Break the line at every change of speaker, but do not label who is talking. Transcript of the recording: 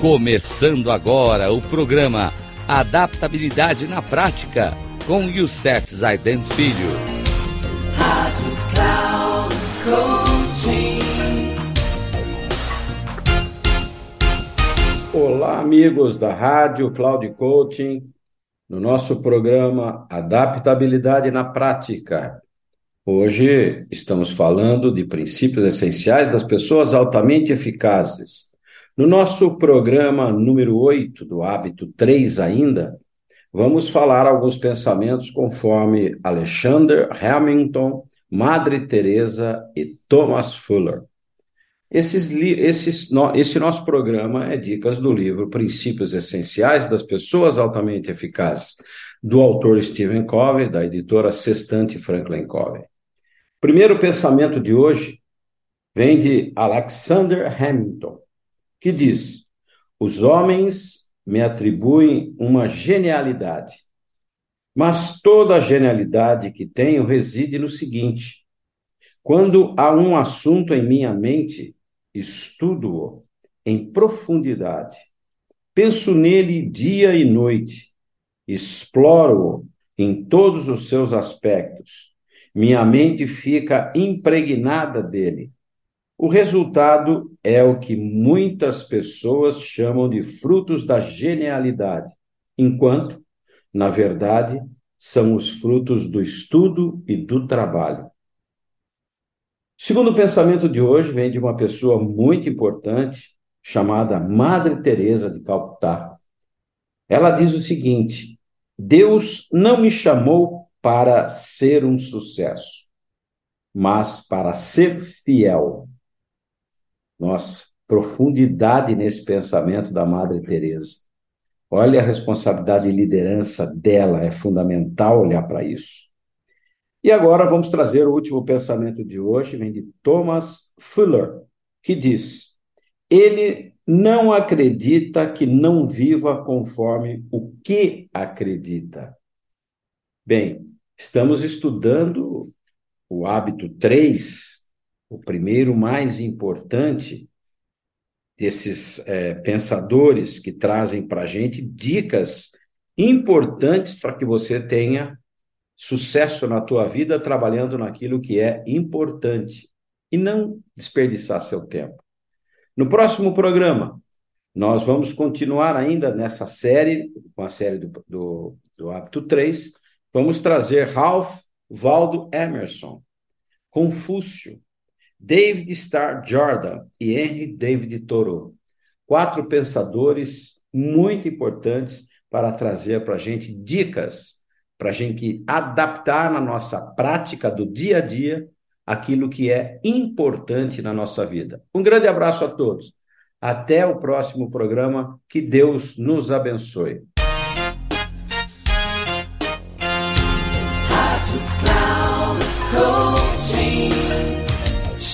Começando agora o programa Adaptabilidade na Prática com Youssef Zaiden Filho. Rádio Cloud
Coaching. Olá, amigos da Rádio Cloud Coaching, no nosso programa Adaptabilidade na Prática. Hoje estamos falando de princípios essenciais das pessoas altamente eficazes no nosso programa número 8 do hábito 3 ainda, vamos falar alguns pensamentos conforme Alexander Hamilton, Madre Teresa e Thomas Fuller. Esses, esses, no, esse nosso programa é dicas do livro Princípios Essenciais das Pessoas Altamente Eficazes, do autor Stephen Covey, da editora Sextante Franklin Covey. Primeiro pensamento de hoje vem de Alexander Hamilton que diz: Os homens me atribuem uma genialidade, mas toda a genialidade que tenho reside no seguinte: quando há um assunto em minha mente, estudo-o em profundidade, penso nele dia e noite, exploro-o em todos os seus aspectos. Minha mente fica impregnada dele o resultado é o que muitas pessoas chamam de frutos da genialidade, enquanto, na verdade, são os frutos do estudo e do trabalho. O segundo pensamento de hoje vem de uma pessoa muito importante chamada Madre Teresa de Calcutá. Ela diz o seguinte: Deus não me chamou para ser um sucesso, mas para ser fiel. Nossa, profundidade nesse pensamento da Madre Teresa. Olha a responsabilidade e liderança dela, é fundamental olhar para isso. E agora vamos trazer o último pensamento de hoje, vem de Thomas Fuller, que diz: Ele não acredita que não viva conforme o que acredita. Bem, estamos estudando o hábito 3 o primeiro mais importante desses é, pensadores que trazem para a gente dicas importantes para que você tenha sucesso na tua vida trabalhando naquilo que é importante e não desperdiçar seu tempo. No próximo programa, nós vamos continuar ainda nessa série, com a série do, do, do Hábito 3, vamos trazer Ralph Waldo Emerson, Confúcio, David Starr Jordan e Henry David Thoreau. Quatro pensadores muito importantes para trazer para a gente dicas para a gente adaptar na nossa prática do dia a dia aquilo que é importante na nossa vida. Um grande abraço a todos. Até o próximo programa. Que Deus nos abençoe.